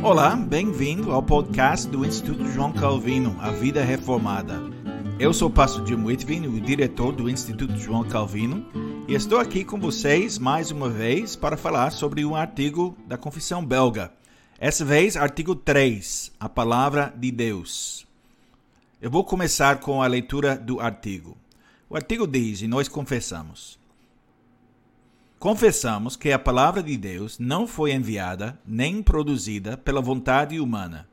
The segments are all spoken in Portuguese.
Olá, bem-vindo ao podcast do Instituto João Calvino, A Vida Reformada. Eu sou o pastor Jim Whitvin, o diretor do Instituto João Calvino, e estou aqui com vocês mais uma vez para falar sobre um artigo da Confissão Belga. Essa vez, artigo 3, a Palavra de Deus. Eu vou começar com a leitura do artigo. O artigo diz, e nós confessamos: Confessamos que a palavra de Deus não foi enviada nem produzida pela vontade humana.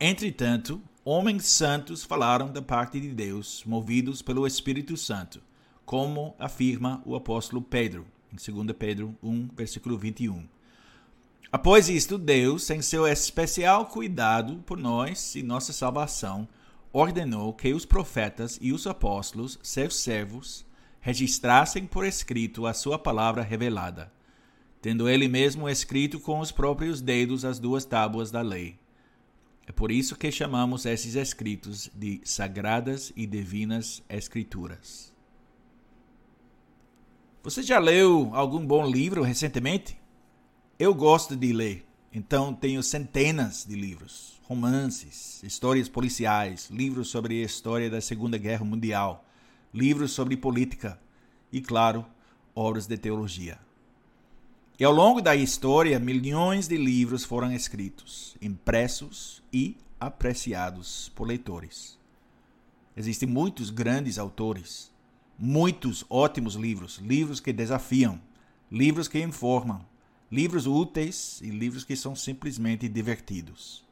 Entretanto, homens santos falaram da parte de Deus, movidos pelo Espírito Santo, como afirma o apóstolo Pedro, em 2 Pedro 1, versículo 21. Após isto, Deus, em seu especial cuidado por nós e nossa salvação, ordenou que os profetas e os apóstolos, seus servos, registrassem por escrito a sua palavra revelada, tendo ele mesmo escrito com os próprios dedos as duas tábuas da lei. É por isso que chamamos esses escritos de sagradas e divinas escrituras. Você já leu algum bom livro recentemente? Eu gosto de ler, então tenho centenas de livros, romances, histórias policiais, livros sobre a história da Segunda Guerra Mundial livros sobre política e, claro, obras de teologia. E ao longo da história, milhões de livros foram escritos, impressos e apreciados por leitores. Existem muitos grandes autores, muitos ótimos livros, livros que desafiam, livros que informam, livros úteis e livros que são simplesmente divertidos.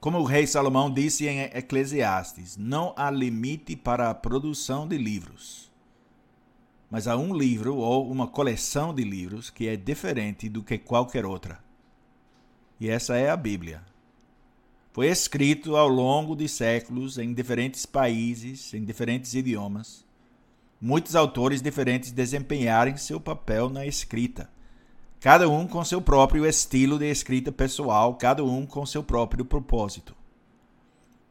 Como o rei Salomão disse em Eclesiastes, não há limite para a produção de livros. Mas há um livro ou uma coleção de livros que é diferente do que qualquer outra. E essa é a Bíblia. Foi escrito ao longo de séculos em diferentes países, em diferentes idiomas. Muitos autores diferentes desempenharam seu papel na escrita cada um com seu próprio estilo de escrita pessoal, cada um com seu próprio propósito.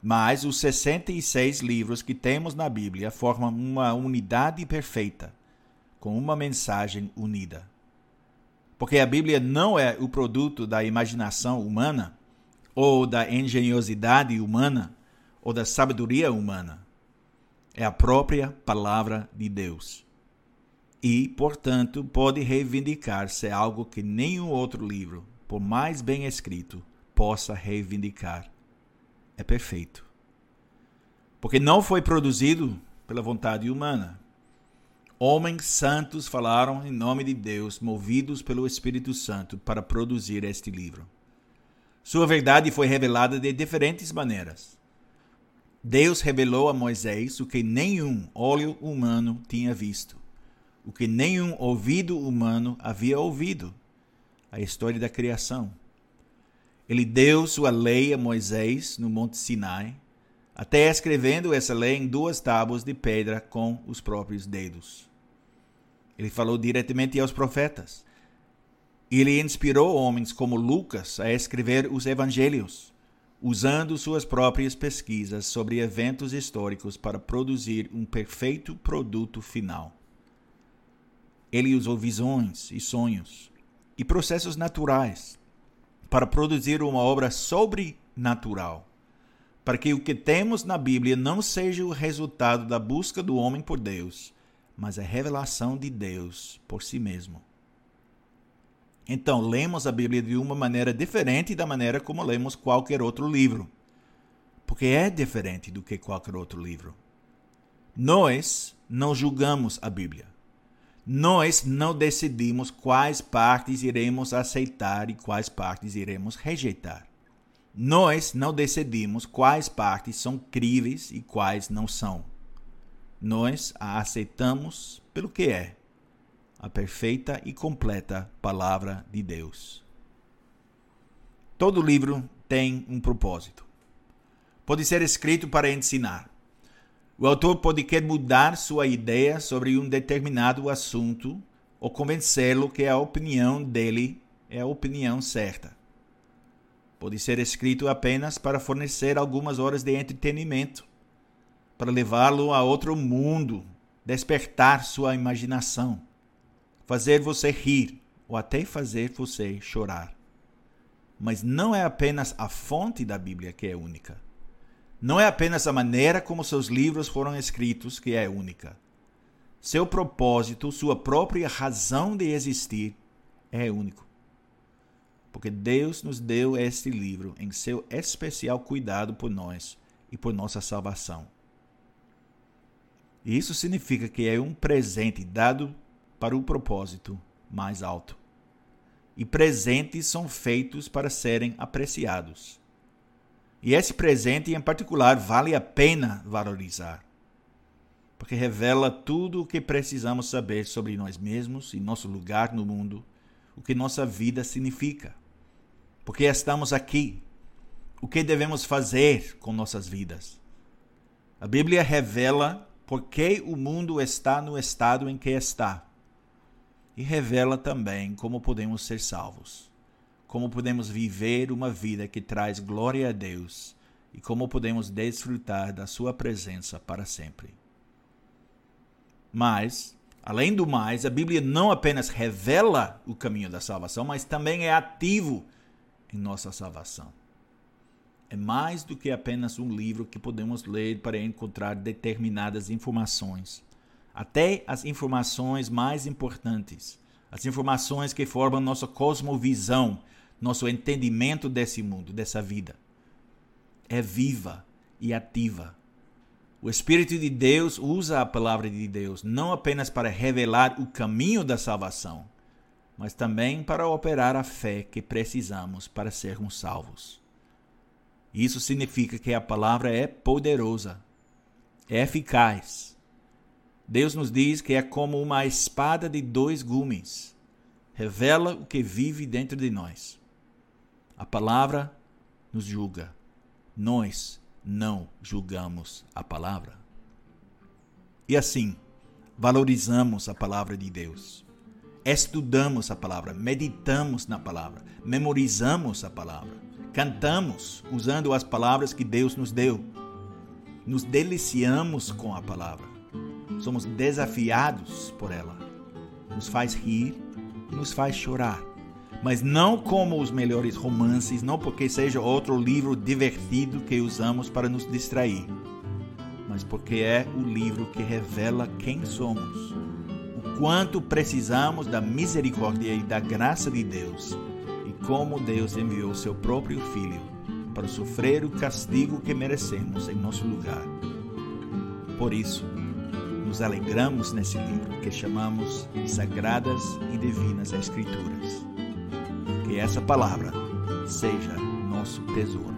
Mas os 66 livros que temos na Bíblia formam uma unidade perfeita, com uma mensagem unida. Porque a Bíblia não é o produto da imaginação humana, ou da engenhosidade humana, ou da sabedoria humana. É a própria palavra de Deus e, portanto, pode reivindicar-se algo que nenhum outro livro, por mais bem escrito, possa reivindicar. É perfeito. Porque não foi produzido pela vontade humana. Homens santos falaram em nome de Deus, movidos pelo Espírito Santo, para produzir este livro. Sua verdade foi revelada de diferentes maneiras. Deus revelou a Moisés o que nenhum olho humano tinha visto o que nenhum ouvido humano havia ouvido a história da criação. Ele deu sua lei a Moisés no Monte Sinai, até escrevendo essa lei em duas tábuas de pedra com os próprios dedos. Ele falou diretamente aos profetas. Ele inspirou homens como Lucas a escrever os evangelhos, usando suas próprias pesquisas sobre eventos históricos para produzir um perfeito produto final. Ele usou visões e sonhos e processos naturais para produzir uma obra sobrenatural, para que o que temos na Bíblia não seja o resultado da busca do homem por Deus, mas a revelação de Deus por si mesmo. Então, lemos a Bíblia de uma maneira diferente da maneira como lemos qualquer outro livro, porque é diferente do que qualquer outro livro. Nós não julgamos a Bíblia nós não decidimos quais partes iremos aceitar e quais partes iremos rejeitar. Nós não decidimos quais partes são críveis e quais não são. Nós a aceitamos pelo que é a perfeita e completa Palavra de Deus. Todo livro tem um propósito. Pode ser escrito para ensinar, o autor pode querer mudar sua ideia sobre um determinado assunto ou convencê-lo que a opinião dele é a opinião certa. Pode ser escrito apenas para fornecer algumas horas de entretenimento, para levá-lo a outro mundo, despertar sua imaginação, fazer você rir ou até fazer você chorar. Mas não é apenas a fonte da Bíblia que é única. Não é apenas a maneira como seus livros foram escritos que é única. Seu propósito, sua própria razão de existir é único. Porque Deus nos deu este livro em seu especial cuidado por nós e por nossa salvação. Isso significa que é um presente dado para o propósito mais alto. E presentes são feitos para serem apreciados. E esse presente em particular vale a pena valorizar, porque revela tudo o que precisamos saber sobre nós mesmos e nosso lugar no mundo, o que nossa vida significa, porque estamos aqui, o que devemos fazer com nossas vidas. A Bíblia revela por que o mundo está no estado em que está e revela também como podemos ser salvos, como podemos viver uma vida que traz glória a Deus e como podemos desfrutar da Sua presença para sempre. Mas, além do mais, a Bíblia não apenas revela o caminho da salvação, mas também é ativo em nossa salvação. É mais do que apenas um livro que podemos ler para encontrar determinadas informações até as informações mais importantes, as informações que formam nossa cosmovisão, nosso entendimento desse mundo, dessa vida. É viva e ativa. O Espírito de Deus usa a palavra de Deus não apenas para revelar o caminho da salvação, mas também para operar a fé que precisamos para sermos salvos. Isso significa que a palavra é poderosa, é eficaz Deus nos diz que é como uma espada de dois gumes. Revela o que vive dentro de nós. A palavra nos julga. Nós não julgamos a palavra. E assim, valorizamos a palavra de Deus. Estudamos a palavra, meditamos na palavra, memorizamos a palavra, cantamos usando as palavras que Deus nos deu. Nos deliciamos com a palavra somos desafiados por ela. Nos faz rir nos faz chorar. Mas não como os melhores romances, não porque seja outro livro divertido que usamos para nos distrair, mas porque é o livro que revela quem somos, o quanto precisamos da misericórdia e da graça de Deus e como Deus enviou seu próprio Filho para sofrer o castigo que merecemos em nosso lugar. Por isso, nos alegramos nesse livro que chamamos Sagradas e Divinas Escrituras. Que essa palavra seja nosso tesouro.